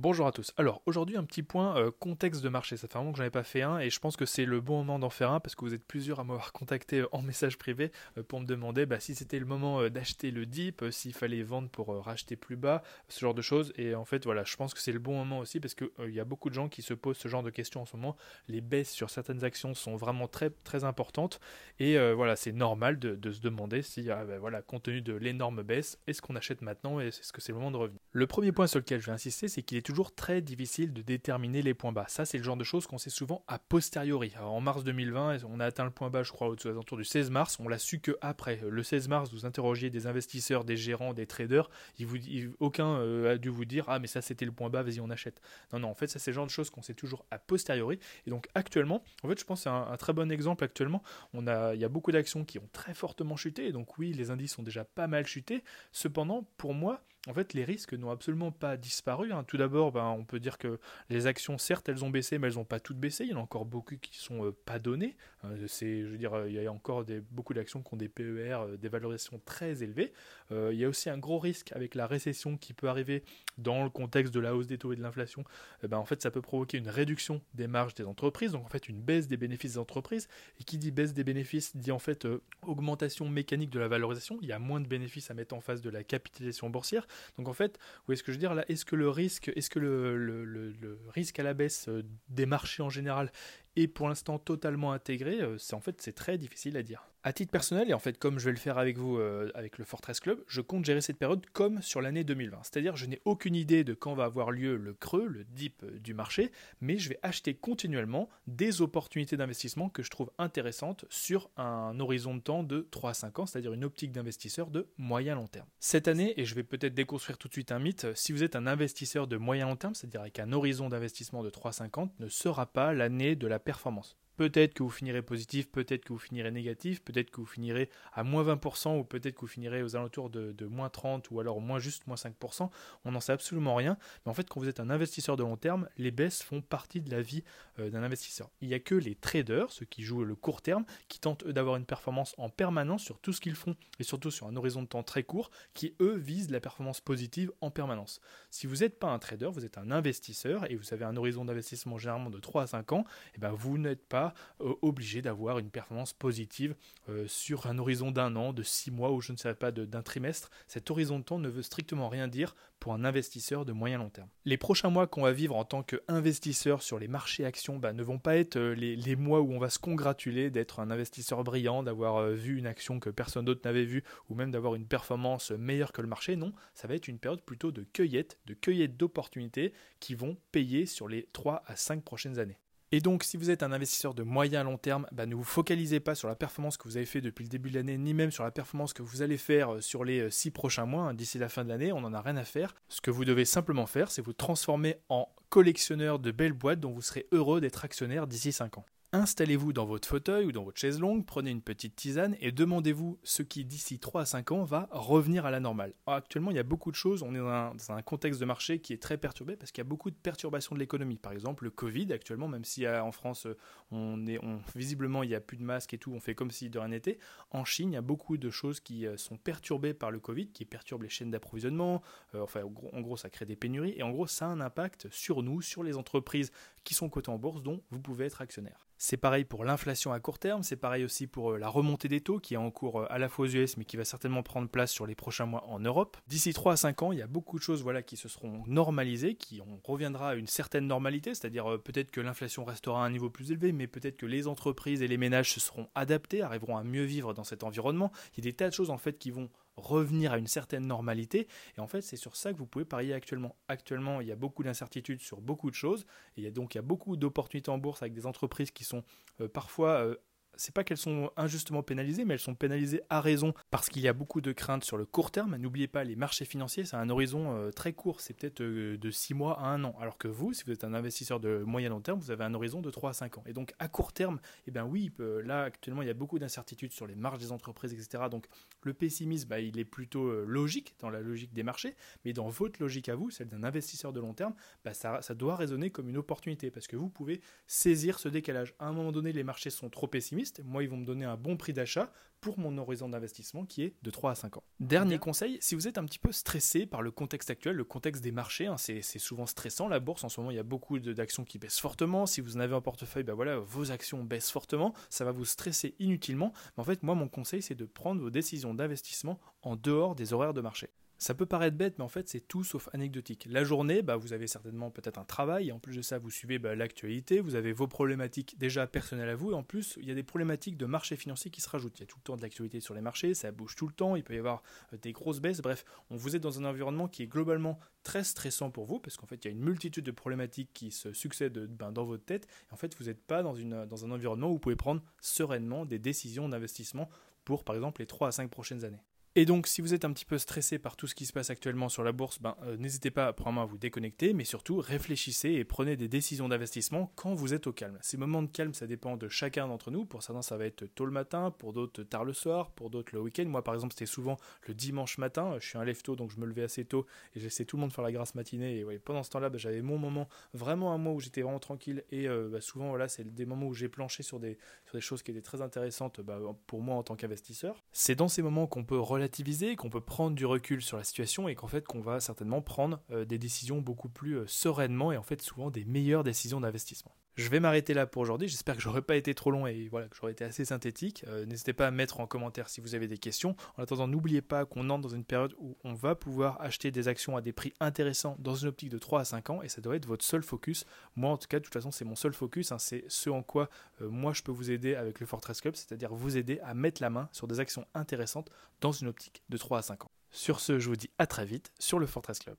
Bonjour à tous. Alors aujourd'hui un petit point euh, contexte de marché. Ça fait un moment que j'en ai pas fait un et je pense que c'est le bon moment d'en faire un parce que vous êtes plusieurs à m'avoir contacté euh, en message privé euh, pour me demander bah, si c'était le moment d'acheter le dip, s'il fallait vendre pour racheter plus bas, ce genre de choses. Et en fait voilà, je pense que c'est le bon moment aussi parce qu'il y a beaucoup de gens qui se posent ce genre de questions en ce moment. Les baisses sur certaines actions sont vraiment très très importantes et voilà c'est normal de, se demander si ah, bah, voilà compte tenu de l'énorme baisse, est-ce qu'on achète maintenant et est-ce que c'est le moment de revenir? Le premier point sur lequel je vais insister c'est qu'il est toujours très difficile de déterminer les points bas. Ça, c'est le genre de choses qu'on sait souvent a posteriori. en mars 2020, on a atteint le point bas, je crois, aux alentours du 16 mars. On l'a su que après. Le 16 mars, vous interrogiez des investisseurs, des gérants, des traders. vous, aucun euh, a dû vous dire Ah, mais ça, c'était le point bas, vas-y, on achète. Non, non, en fait, ça, c'est le genre de choses qu'on sait toujours a posteriori. Et donc, actuellement, en fait, je pense c'est un, très bon exemple actuellement. On a, il y a beaucoup d'actions qui ont très fortement chuté. Donc, oui, les indices ont déjà pas mal chuté. Cependant, pour moi, en fait, les risques n'ont absolument pas disparu. Hein. Tout d'abord, ben, on peut dire que les actions, certes, elles ont baissé, mais elles n'ont pas toutes baissé. Il y en a encore beaucoup qui ne sont euh, pas données. Euh, je veux dire, il y a encore beaucoup d'actions qui ont des PER, euh, des valorisations très élevées. il y a aussi un gros risque avec la récession qui peut arriver dans le contexte de la hausse des taux et de l'inflation. ben, en fait, ça peut provoquer une réduction des marges des entreprises, donc en fait une baisse des bénéfices des entreprises. Et qui dit baisse des bénéfices dit en fait augmentation mécanique de la valorisation. Il y a moins de bénéfices à mettre en face de la capitalisation boursière. Donc en fait, où est-ce que je veux dire là Est-ce que le risque, est-ce que le, risque à la baisse euh, des marchés en général est pour l'instant totalement intégré euh, C'est en fait c'est très difficile à dire. À titre personnel, et en fait comme je vais le faire avec vous euh, avec le Fortress Club, je compte gérer cette période comme sur l'année 2020. C'est-à-dire je n'ai aucune idée de quand va avoir lieu le creux, le dip euh, du marché, mais je vais acheter continuellement des opportunités d'investissement que je trouve intéressantes sur un horizon de temps de 3 à 5 ans, c'est-à-dire une optique d'investisseur de moyen long terme. Cette année, et je vais peut-être déconstruire tout de suite un mythe, si vous êtes un investisseur de moyen long terme, c'est-à-dire avec un horizon d'investissement de 3 à 5 ans, ne sera pas l'année de la performance. Peut-être que vous finirez positif, peut-être que vous finirez négatif, peut-être que vous finirez à moins 20% ou peut-être que vous finirez aux alentours de, moins 30 ou alors moins juste moins 5%. On n'en sait absolument rien. Mais en fait, quand vous êtes un investisseur de long terme, les baisses font partie de la vie euh, d'un investisseur. Il n'y a que les traders, ceux qui jouent le court terme, qui tentent d'avoir une performance en permanence sur tout ce qu'ils font et surtout sur un horizon de temps très court, qui eux visent la performance positive en permanence. Si vous n'êtes pas un trader, vous êtes un investisseur et vous avez un horizon d'investissement généralement de 3 à 5 ans, et eh ben vous n'êtes pas euh, obligé d'avoir une performance positive euh, sur un horizon d'un an, de six mois ou je ne sais pas d'un trimestre. Cet horizon de temps ne veut strictement rien dire pour un investisseur de moyen long terme. Les prochains mois qu'on va vivre en tant qu'investisseur sur les marchés actions bah, ne vont pas être euh, les, mois où on va se congratuler d'être un investisseur brillant, d'avoir vu une action que personne d'autre n'avait vue ou même d'avoir une performance meilleure que le marché. Non, ça va être une période plutôt de cueillette, de cueillette d'opportunités qui vont payer sur les 3 à 5 prochaines années. Et donc, si vous êtes un investisseur de moyen à long terme, bah, ne vous focalisez pas sur la performance que vous avez fait depuis le début de l'année, ni même sur la performance que vous allez faire euh, sur les 6 euh, prochains mois, hein, d'ici la fin de l'année, on n'en a rien à faire. Ce que vous devez simplement faire, c'est vous transformer en collectionneur de belles boîtes dont vous serez heureux d'être actionnaire d'ici 5 ans. Installez-vous dans votre fauteuil ou dans votre chaise longue, prenez une petite tisane et demandez-vous ce qui d'ici 3 à 5 ans va revenir à la normale. actuellement, il y a beaucoup de choses, on est dans un, contexte de marché qui est très perturbé parce qu'il y a beaucoup de perturbations de l'économie. Par exemple, le Covid actuellement, même si euh, en France, on est, visiblement il n'y a plus de masques et tout, on fait comme si de rien n'était. En Chine, il y a beaucoup de choses qui euh, sont perturbées par le Covid, qui perturbent les chaînes d'approvisionnement. Euh, enfin, en gros, ça crée des pénuries et en gros, ça a un impact sur nous, sur les entreprises qui sont cotées en bourse, dont vous pouvez être actionnaire. C'est pareil pour l'inflation à court terme, c'est pareil aussi pour euh, la remontée des taux qui est en cours euh, à la fois aux US mais qui va certainement prendre place sur les prochains mois en Europe. D'ici 3 à 5 ans, il y a beaucoup de choses voilà, qui se seront normalisées, qui on reviendra à une certaine normalité, c'est-à-dire euh, peut-être que l'inflation restera à un niveau plus élevé, mais peut-être que les entreprises et les ménages se seront adaptés, arriveront à mieux vivre dans cet environnement. Il y a des tas de choses en fait qui vont revenir à une certaine normalité. Et en fait, c'est sur ça que vous pouvez parier actuellement. Actuellement, il y a beaucoup d'incertitudes sur beaucoup de choses. Et il y a donc il y a beaucoup d'opportunités en bourse avec des entreprises qui sont euh, parfois euh, c'est pas qu'elles sont injustement pénalisées, mais elles sont pénalisées à raison parce qu'il y a beaucoup de craintes sur le court terme. N'oubliez pas, les marchés financiers, c'est un horizon euh, très court, c'est peut-être euh, de 6 mois à 1 an. Alors que vous, si vous êtes un investisseur de moyen long terme, vous avez un horizon de 3 à 5 ans. Et donc à court terme, eh bien oui, là actuellement, il y a beaucoup d'incertitudes sur les marges des entreprises, etc. Donc le pessimisme, bah, il est plutôt euh, logique dans la logique des marchés, mais dans votre logique à vous, celle d'un investisseur de long terme, bah, ça, ça doit résonner comme une opportunité parce que vous pouvez saisir ce décalage. À un moment donné, les marchés sont trop pessimistes Moi, ils vont me donner un bon prix d'achat pour mon horizon d'investissement qui est de 3 à 5 ans. Dernier conseil, si vous êtes un petit peu stressé par le contexte actuel, le contexte des marchés, hein, c'est souvent stressant la bourse, en ce moment il y a beaucoup d'actions qui baissent fortement, si vous en avez en portefeuille, ben voilà, vos actions baissent fortement, ça va vous stresser inutilement, mais en fait moi mon conseil c'est de prendre vos décisions d'investissement en dehors des horaires de marché. Ça peut paraître bête, mais en fait, c'est tout sauf anecdotique. La journée, bah, vous avez certainement peut-être un travail, et en plus de ça, vous suivez bah, l'actualité, vous avez vos problématiques déjà personnelles à vous, et en plus, il y a des problématiques de marché financier qui se rajoutent. Il y a tout le temps de l'actualité sur les marchés, ça bouge tout le temps, il peut y avoir euh, des grosses baisses, bref, on vous êtes dans un environnement qui est globalement très stressant pour vous, parce qu'en fait, il y a une multitude de problématiques qui se succèdent ben, dans votre tête, et en fait, vous n'êtes pas dans, dans un environnement où vous pouvez prendre sereinement des décisions d'investissement pour, par exemple, les 3 à 5 prochaines années. Et donc, si vous êtes un petit peu stressé par tout ce qui se passe actuellement sur la bourse, ben, euh, n'hésitez pas probablement à vous déconnecter, mais surtout réfléchissez et prenez des décisions d'investissement quand vous êtes au calme. Ces moments de calme, ça dépend de chacun d'entre nous. Pour certains, ça va être tôt le matin, pour d'autres tard le soir, pour d'autres le week-end. Moi, par exemple, c'était souvent le dimanche matin. Je suis un lève tôt, donc je me levais assez tôt et j'essaie tout le monde de faire la grasse matinée. Et pendant ce temps-là, ben, j'avais mon moment, vraiment un mois où j'étais vraiment tranquille. Et euh, ben, souvent, voilà, c'est des moments où j'ai planché sur des, sur des choses qui étaient très intéressantes ben, pour moi en tant qu'investisseur. C'est dans ces moments qu'on peut relativiser, qu'on peut prendre du recul sur la situation et qu'en fait qu'on va certainement prendre euh, des décisions beaucoup plus euh, sereinement et en fait souvent des meilleures décisions d'investissement. Je vais m'arrêter là pour aujourd'hui. J'espère que j'aurais pas été trop long et voilà que j'aurais été assez synthétique. Euh, n'hésitez pas à mettre en commentaire si vous avez des questions. En attendant, n'oubliez pas qu'on entre dans une période où on va pouvoir acheter des actions à des prix intéressants dans une optique de 3 à 5 ans et ça doit être votre seul focus. Moi, en tout cas, de toute façon, c'est mon seul focus. Hein. c'est ce en quoi moi je peux vous aider avec le Fortress Club, c'est-à-dire vous aider à mettre la main sur des actions intéressantes dans une optique de 3 à 5 ans. Sur ce, je vous dis à très vite sur le Fortress Club.